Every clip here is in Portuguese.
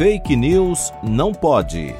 Fake News não pode.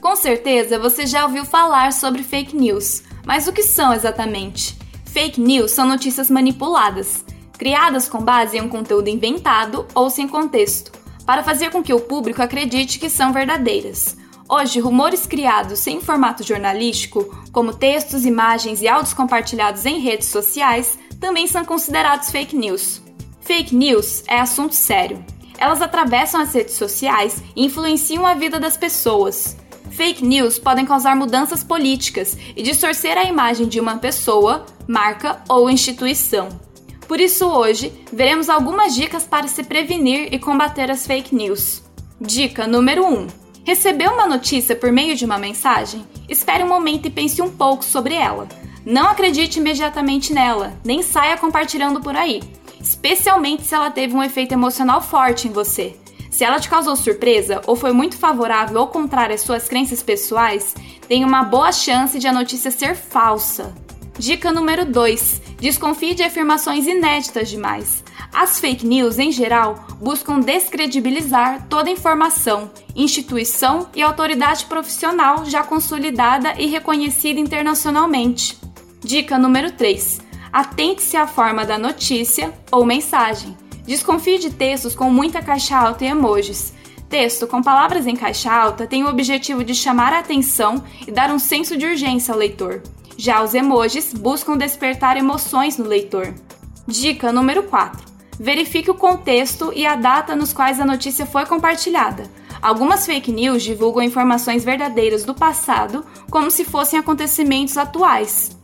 Com certeza você já ouviu falar sobre fake news, mas o que são exatamente? Fake news são notícias manipuladas, criadas com base em um conteúdo inventado ou sem contexto, para fazer com que o público acredite que são verdadeiras. Hoje, rumores criados sem formato jornalístico, como textos, imagens e áudios compartilhados em redes sociais, também são considerados fake news. Fake news é assunto sério. Elas atravessam as redes sociais e influenciam a vida das pessoas. Fake news podem causar mudanças políticas e distorcer a imagem de uma pessoa, marca ou instituição. Por isso, hoje, veremos algumas dicas para se prevenir e combater as fake news. Dica número 1: Recebeu uma notícia por meio de uma mensagem? Espere um momento e pense um pouco sobre ela. Não acredite imediatamente nela, nem saia compartilhando por aí, especialmente se ela teve um efeito emocional forte em você. Se ela te causou surpresa ou foi muito favorável ou contrária às suas crenças pessoais, tem uma boa chance de a notícia ser falsa. Dica número 2: desconfie de afirmações inéditas demais. As fake news, em geral, buscam descredibilizar toda informação, instituição e autoridade profissional já consolidada e reconhecida internacionalmente. Dica número 3: atente-se à forma da notícia ou mensagem. Desconfie de textos com muita caixa alta e emojis. Texto com palavras em caixa alta tem o objetivo de chamar a atenção e dar um senso de urgência ao leitor. Já os emojis buscam despertar emoções no leitor. Dica número 4: verifique o contexto e a data nos quais a notícia foi compartilhada. Algumas fake news divulgam informações verdadeiras do passado como se fossem acontecimentos atuais.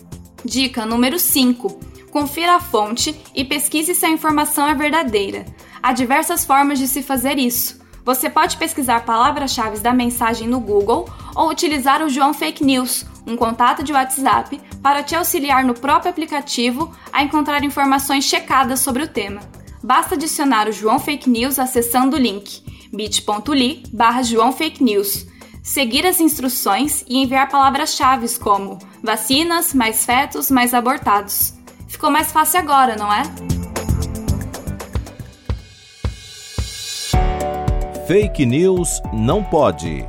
Dica número 5: confira a fonte e pesquise se a informação é verdadeira. Há diversas formas de se fazer isso. Você pode pesquisar palavras-chave da mensagem no Google ou utilizar o João Fake News, um contato de WhatsApp, para te auxiliar no próprio aplicativo a encontrar informações checadas sobre o tema. Basta adicionar o João Fake News acessando o link bit.ly barra João Fake News, seguir as instruções e enviar palavras-chave como vacinas, mais fetos, mais abortados. Ficou mais fácil agora, não é? Fake News não pode.